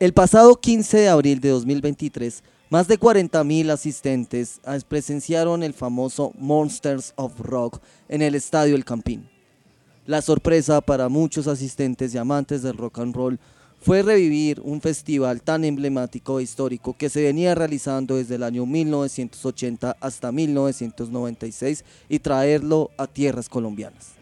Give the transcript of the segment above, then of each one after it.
El pasado 15 de abril de 2023, más de 40.000 asistentes presenciaron el famoso Monsters of Rock en el Estadio El Campín. La sorpresa para muchos asistentes y amantes del rock and roll fue revivir un festival tan emblemático e histórico que se venía realizando desde el año 1980 hasta 1996 y traerlo a tierras colombianas.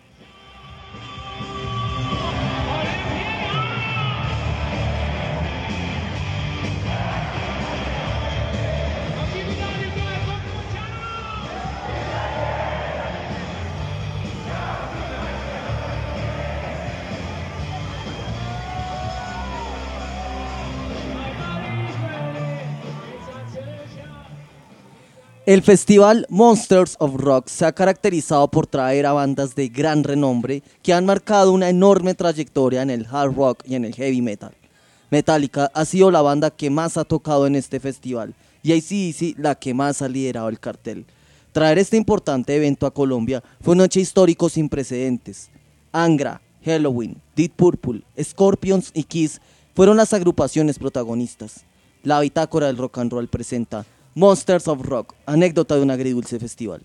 El festival Monsters of Rock se ha caracterizado por traer a bandas de gran renombre que han marcado una enorme trayectoria en el hard rock y en el heavy metal. Metallica ha sido la banda que más ha tocado en este festival y ACDC la que más ha liderado el cartel. Traer este importante evento a Colombia fue un noche histórico sin precedentes. Angra, Halloween, Deep Purple, Scorpions y Kiss fueron las agrupaciones protagonistas. La bitácora del rock and roll presenta Monsters of Rock, anécdota de un agridulce festival.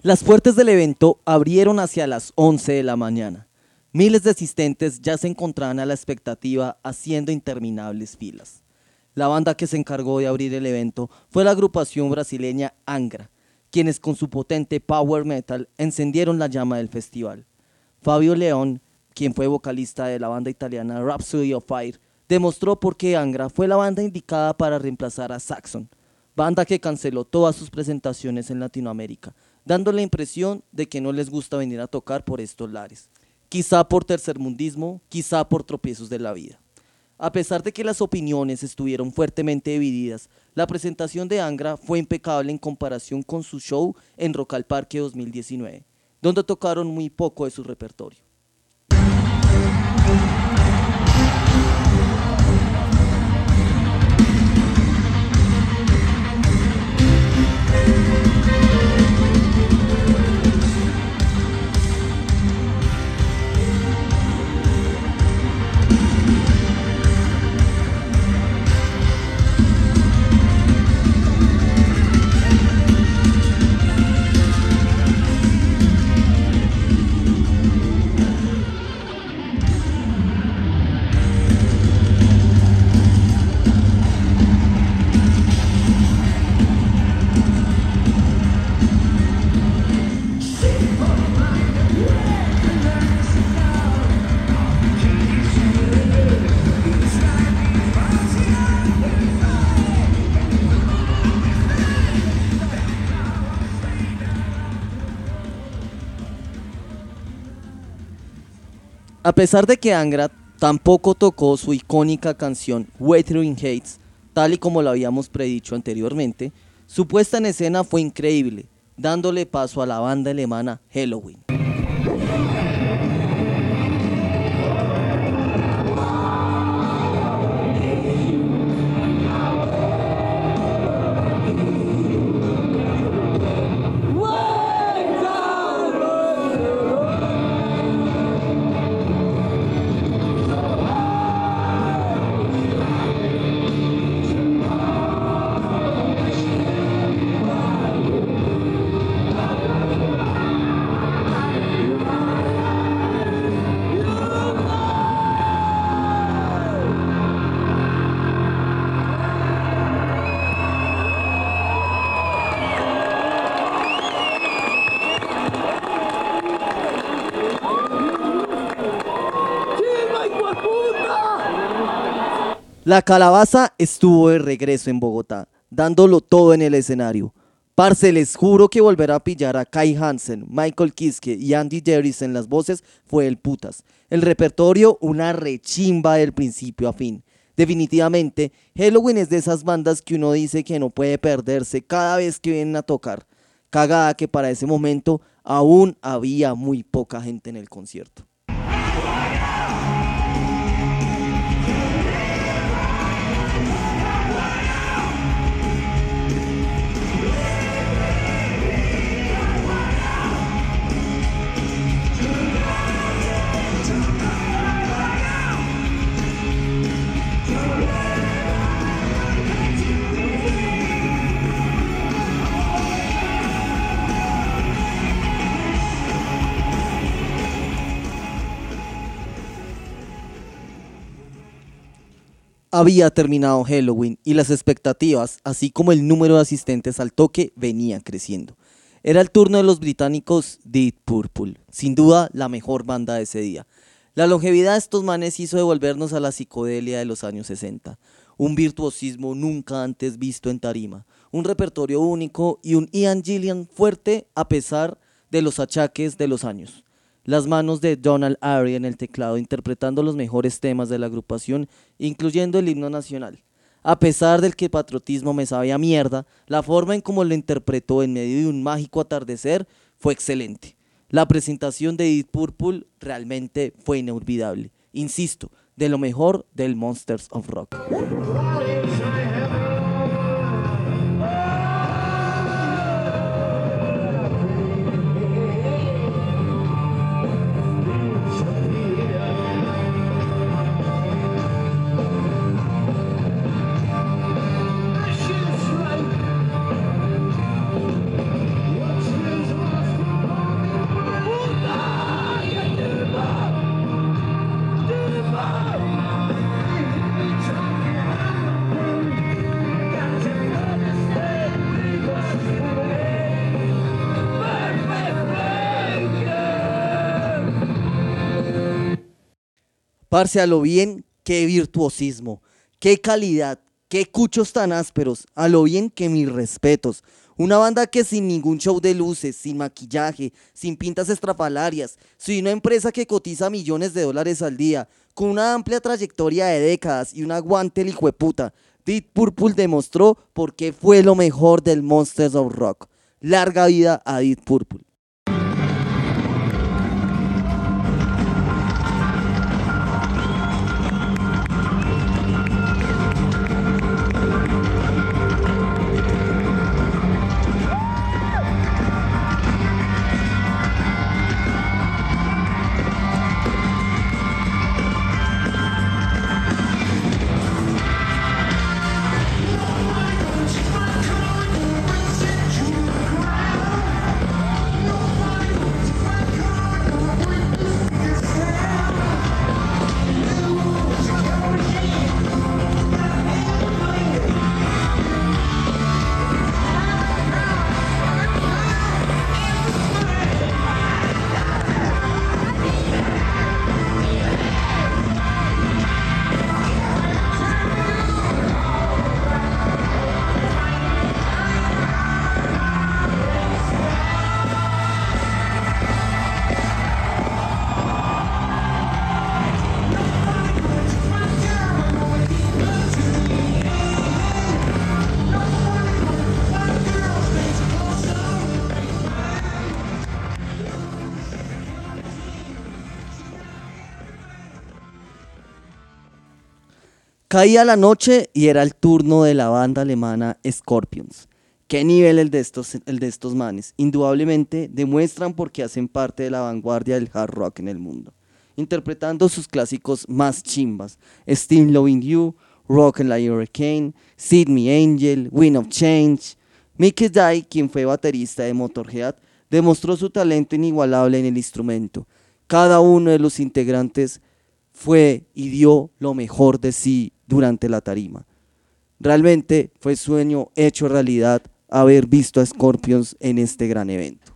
Las puertas del evento abrieron hacia las 11 de la mañana. Miles de asistentes ya se encontraban a la expectativa haciendo interminables filas. La banda que se encargó de abrir el evento fue la agrupación brasileña Angra, quienes con su potente power metal encendieron la llama del festival. Fabio León, quien fue vocalista de la banda italiana Rhapsody of Fire, demostró por qué Angra fue la banda indicada para reemplazar a Saxon, banda que canceló todas sus presentaciones en Latinoamérica, dando la impresión de que no les gusta venir a tocar por estos lares. Quizá por tercermundismo, quizá por tropiezos de la vida. A pesar de que las opiniones estuvieron fuertemente divididas, la presentación de Angra fue impecable en comparación con su show en Rock al Parque 2019, donde tocaron muy poco de su repertorio. A pesar de que Angra tampoco tocó su icónica canción Wuthering Hates, tal y como lo habíamos predicho anteriormente, su puesta en escena fue increíble, dándole paso a la banda alemana Halloween. La calabaza estuvo de regreso en Bogotá, dándolo todo en el escenario. Parce, les juro que volver a pillar a Kai Hansen, Michael Kiske y Andy Jerris en las voces fue el putas. El repertorio, una rechimba del principio a fin. Definitivamente, Halloween es de esas bandas que uno dice que no puede perderse cada vez que vienen a tocar. Cagada que para ese momento aún había muy poca gente en el concierto. Había terminado Halloween y las expectativas, así como el número de asistentes al toque, venían creciendo. Era el turno de los británicos Deep Purple, sin duda la mejor banda de ese día. La longevidad de estos manes hizo devolvernos a la psicodelia de los años 60, un virtuosismo nunca antes visto en tarima, un repertorio único y un Ian Gillian fuerte a pesar de los achaques de los años. Las manos de Donald Ari en el teclado interpretando los mejores temas de la agrupación, incluyendo el himno nacional. A pesar del que patriotismo me sabía mierda, la forma en cómo lo interpretó en medio de un mágico atardecer fue excelente. La presentación de Deep Purple realmente fue inolvidable. Insisto, de lo mejor del Monsters of Rock. Parce, a lo bien, qué virtuosismo, qué calidad, qué cuchos tan ásperos, a lo bien que mis respetos. Una banda que sin ningún show de luces, sin maquillaje, sin pintas estrafalarias, sin una empresa que cotiza millones de dólares al día, con una amplia trayectoria de décadas y un aguante el puta, Deep Purple demostró por qué fue lo mejor del Monsters of Rock. Larga vida a Deep Purple. Caía la noche y era el turno de la banda alemana Scorpions. ¿Qué nivel el de estos, el de estos manes? Indudablemente demuestran por qué hacen parte de la vanguardia del hard rock en el mundo. Interpretando sus clásicos más chimbas, Still Loving You, Rock and Like Hurricane, Sid Me Angel, Wind of Change. Mickey Dye, quien fue baterista de Motorhead, demostró su talento inigualable en el instrumento. Cada uno de los integrantes fue y dio lo mejor de sí durante la tarima. Realmente fue sueño hecho realidad haber visto a Scorpions en este gran evento.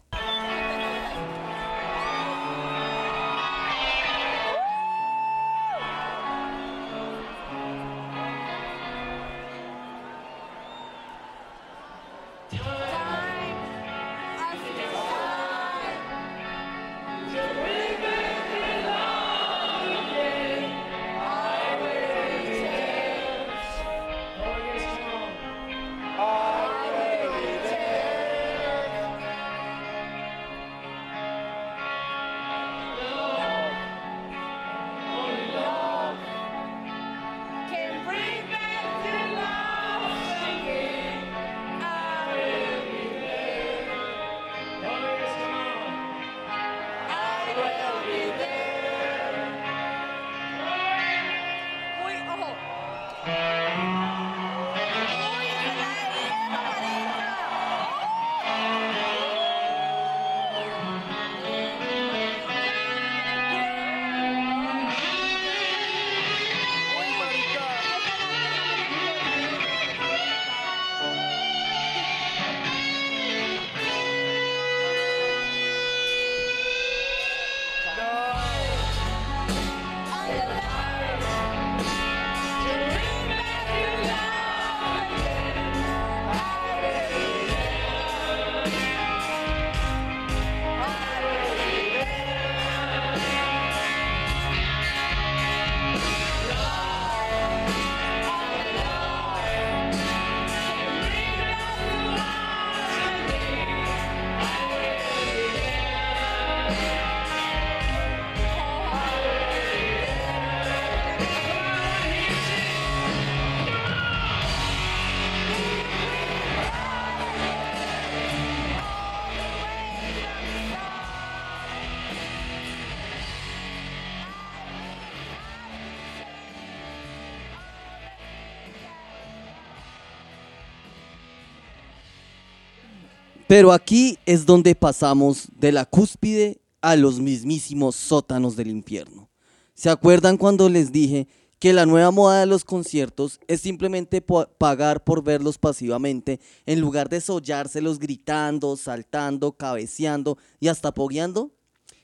Pero aquí es donde pasamos de la cúspide a los mismísimos sótanos del infierno. ¿Se acuerdan cuando les dije que la nueva moda de los conciertos es simplemente pagar por verlos pasivamente en lugar de sollárselos gritando, saltando, cabeceando y hasta pogueando?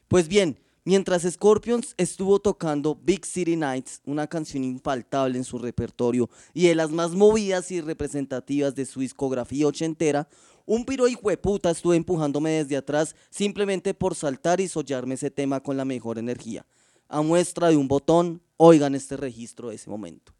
Pues bien, mientras Scorpions estuvo tocando Big City Nights, una canción infaltable en su repertorio y de las más movidas y representativas de su discografía ochentera, un piro hijo de puta empujándome desde atrás simplemente por saltar y sollarme ese tema con la mejor energía a muestra de un botón, oigan este registro de ese momento.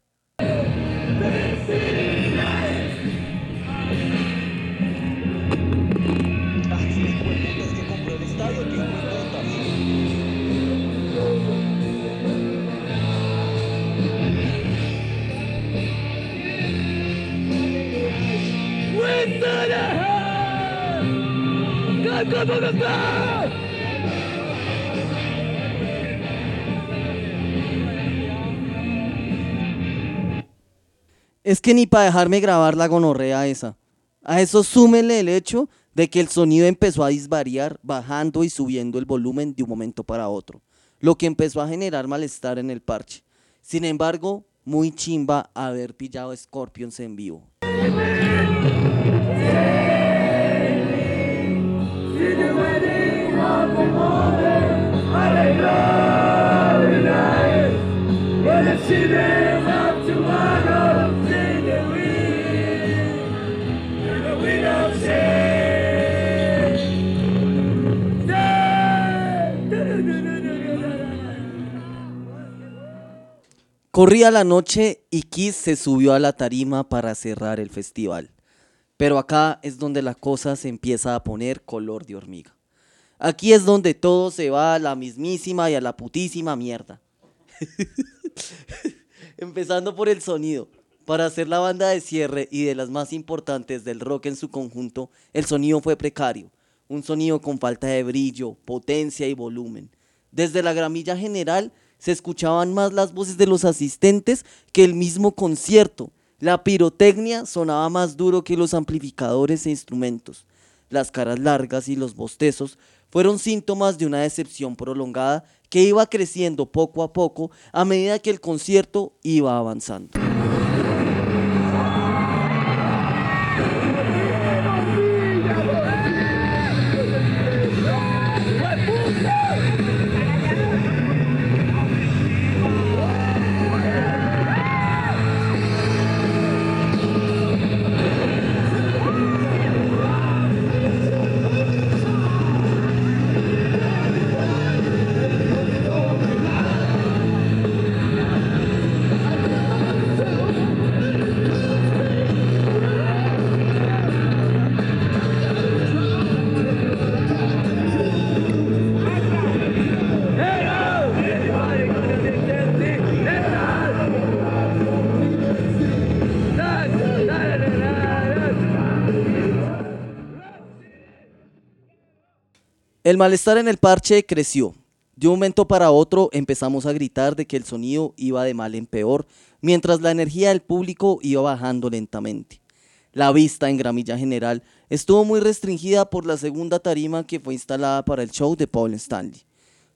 Es que ni para dejarme grabar la gonorrea esa. A eso súmenle el hecho de que el sonido empezó a disvariar, bajando y subiendo el volumen de un momento para otro, lo que empezó a generar malestar en el parche. Sin embargo, muy chimba haber pillado Scorpions en vivo. Corría la noche y Kiss se subió a la tarima para cerrar el festival. Pero acá es donde la cosa se empieza a poner color de hormiga. Aquí es donde todo se va a la mismísima y a la putísima mierda. Empezando por el sonido. Para hacer la banda de cierre y de las más importantes del rock en su conjunto, el sonido fue precario. Un sonido con falta de brillo, potencia y volumen. Desde la gramilla general se escuchaban más las voces de los asistentes que el mismo concierto. La pirotecnia sonaba más duro que los amplificadores e instrumentos. Las caras largas y los bostezos fueron síntomas de una decepción prolongada que iba creciendo poco a poco a medida que el concierto iba avanzando. El malestar en el parche creció. De un momento para otro empezamos a gritar de que el sonido iba de mal en peor, mientras la energía del público iba bajando lentamente. La vista en gramilla general estuvo muy restringida por la segunda tarima que fue instalada para el show de Paul Stanley.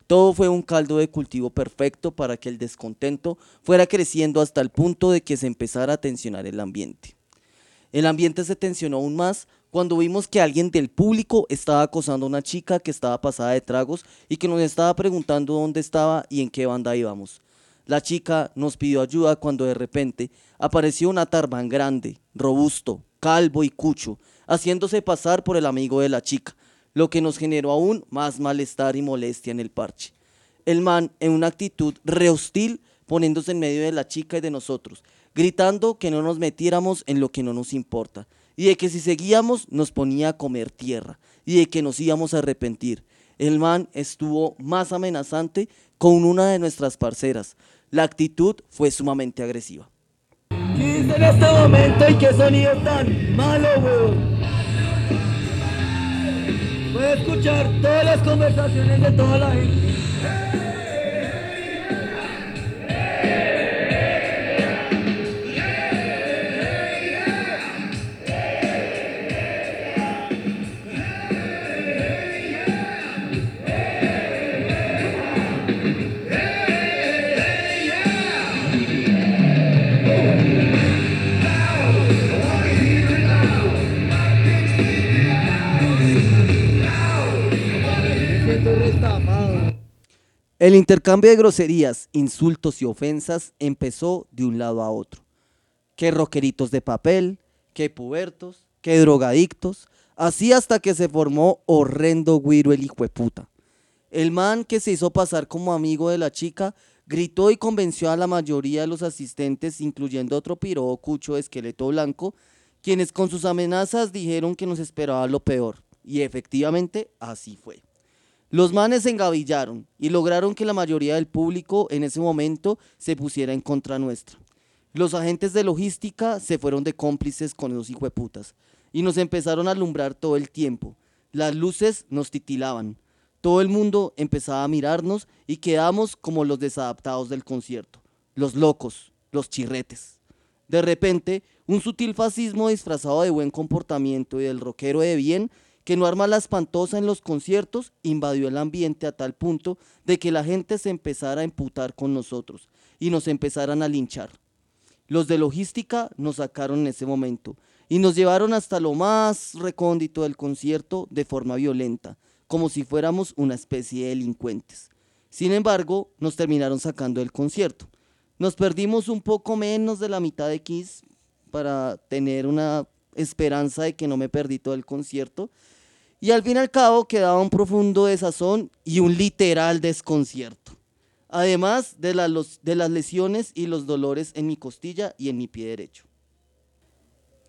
Todo fue un caldo de cultivo perfecto para que el descontento fuera creciendo hasta el punto de que se empezara a tensionar el ambiente. El ambiente se tensionó aún más cuando vimos que alguien del público estaba acosando a una chica que estaba pasada de tragos y que nos estaba preguntando dónde estaba y en qué banda íbamos. La chica nos pidió ayuda cuando de repente apareció un atarban grande, robusto, calvo y cucho, haciéndose pasar por el amigo de la chica, lo que nos generó aún más malestar y molestia en el parche. El man, en una actitud re hostil, poniéndose en medio de la chica y de nosotros, gritando que no nos metiéramos en lo que no nos importa y de que si seguíamos nos ponía a comer tierra y de que nos íbamos a arrepentir. El man estuvo más amenazante con una de nuestras parceras. La actitud fue sumamente agresiva. ¿Qué en este momento y qué sonido tan malo, escuchar todas las conversaciones de toda la gente. El intercambio de groserías, insultos y ofensas empezó de un lado a otro. Que roqueritos de papel, que pubertos, que drogadictos, así hasta que se formó horrendo güiro el hijo de puta. El man que se hizo pasar como amigo de la chica gritó y convenció a la mayoría de los asistentes, incluyendo otro piro cucho de esqueleto blanco, quienes con sus amenazas dijeron que nos esperaba lo peor. Y efectivamente así fue. Los manes se engavillaron y lograron que la mayoría del público en ese momento se pusiera en contra nuestra. Los agentes de logística se fueron de cómplices con esos hijueputas y nos empezaron a alumbrar todo el tiempo. Las luces nos titilaban. Todo el mundo empezaba a mirarnos y quedamos como los desadaptados del concierto, los locos, los chirretes. De repente, un sutil fascismo disfrazado de buen comportamiento y del rockero de bien que no arma la espantosa en los conciertos, invadió el ambiente a tal punto de que la gente se empezara a emputar con nosotros y nos empezaran a linchar. Los de logística nos sacaron en ese momento y nos llevaron hasta lo más recóndito del concierto de forma violenta, como si fuéramos una especie de delincuentes. Sin embargo, nos terminaron sacando del concierto. Nos perdimos un poco menos de la mitad de Kiss para tener una esperanza de que no me perdí todo el concierto. Y al fin y al cabo quedaba un profundo desazón y un literal desconcierto. Además de, las lesiones y los dolores en mi costilla y en mi pie derecho.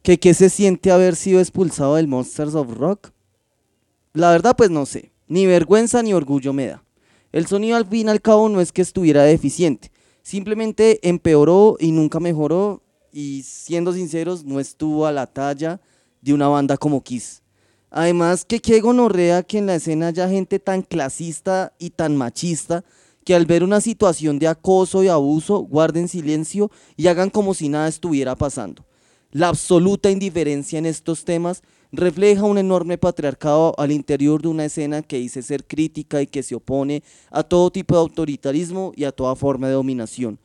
¿Qué, ¿Qué se siente haber sido expulsado del Monsters of Rock? La verdad pues no sé. Ni vergüenza ni orgullo me da. El sonido al fin y al cabo no es que estuviera deficiente. Simplemente empeoró y nunca mejoró y siendo sinceros, no estuvo a la talla de una banda como Kiss. Además, que qué gonorrea que en la escena haya gente tan clasista y tan machista que al ver una situación de acoso y abuso guarden silencio y hagan como si nada estuviera pasando. La absoluta indiferencia en estos temas refleja un enorme patriarcado al interior de una escena que dice ser crítica y que se opone a todo tipo de autoritarismo y a toda forma de dominación.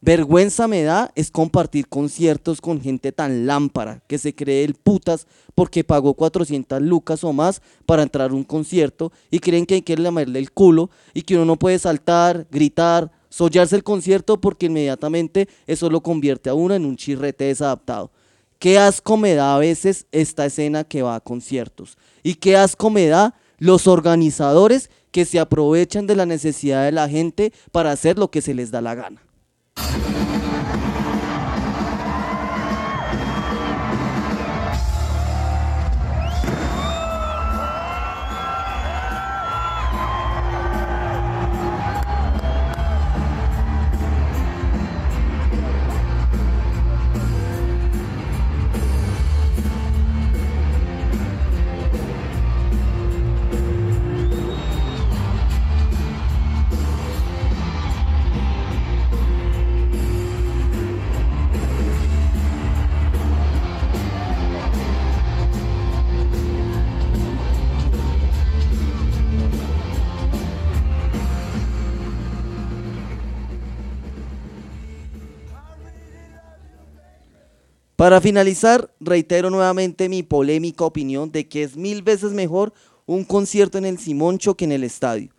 Vergüenza me da es compartir conciertos con gente tan lámpara que se cree el putas porque pagó 400 lucas o más para entrar a un concierto y creen que hay que lamerle el culo y que uno no puede saltar, gritar, sollarse el concierto porque inmediatamente eso lo convierte a uno en un chirrete desadaptado. Qué asco me da a veces esta escena que va a conciertos y qué asco me da los organizadores que se aprovechan de la necesidad de la gente para hacer lo que se les da la gana. Thank you. Para finalizar, reitero nuevamente mi polémica opinión de que es mil veces mejor un concierto en el Simoncho que en el estadio.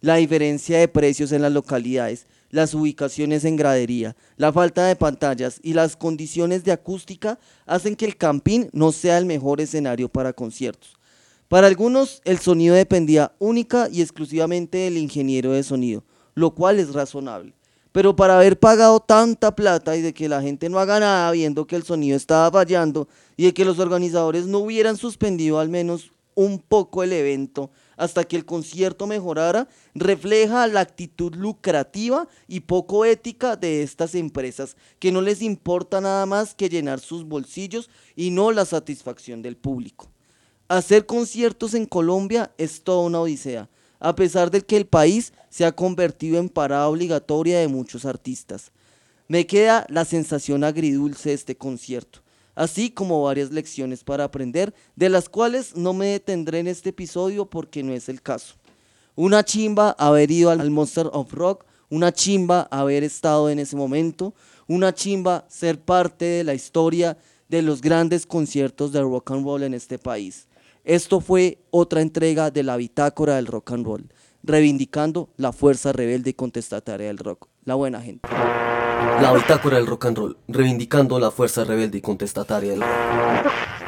La diferencia de precios en las localidades, las ubicaciones en gradería, la falta de pantallas y las condiciones de acústica hacen que el campín no sea el mejor escenario para conciertos. Para algunos el sonido dependía única y exclusivamente del ingeniero de sonido, lo cual es razonable. Pero para haber pagado tanta plata y de que la gente no haga nada viendo que el sonido estaba fallando y de que los organizadores no hubieran suspendido al menos un poco el evento hasta que el concierto mejorara, refleja la actitud lucrativa y poco ética de estas empresas, que no les importa nada más que llenar sus bolsillos y no la satisfacción del público. Hacer conciertos en Colombia es toda una odisea a pesar de que el país se ha convertido en parada obligatoria de muchos artistas. Me queda la sensación agridulce de este concierto, así como varias lecciones para aprender, de las cuales no me detendré en este episodio porque no es el caso. Una chimba haber ido al Monster of Rock, una chimba haber estado en ese momento, una chimba ser parte de la historia de los grandes conciertos de rock and roll en este país. Esto fue otra entrega de la bitácora del rock and roll, reivindicando la fuerza rebelde y contestataria del rock. La buena gente. La bitácora del rock and roll, reivindicando la fuerza rebelde y contestataria del rock.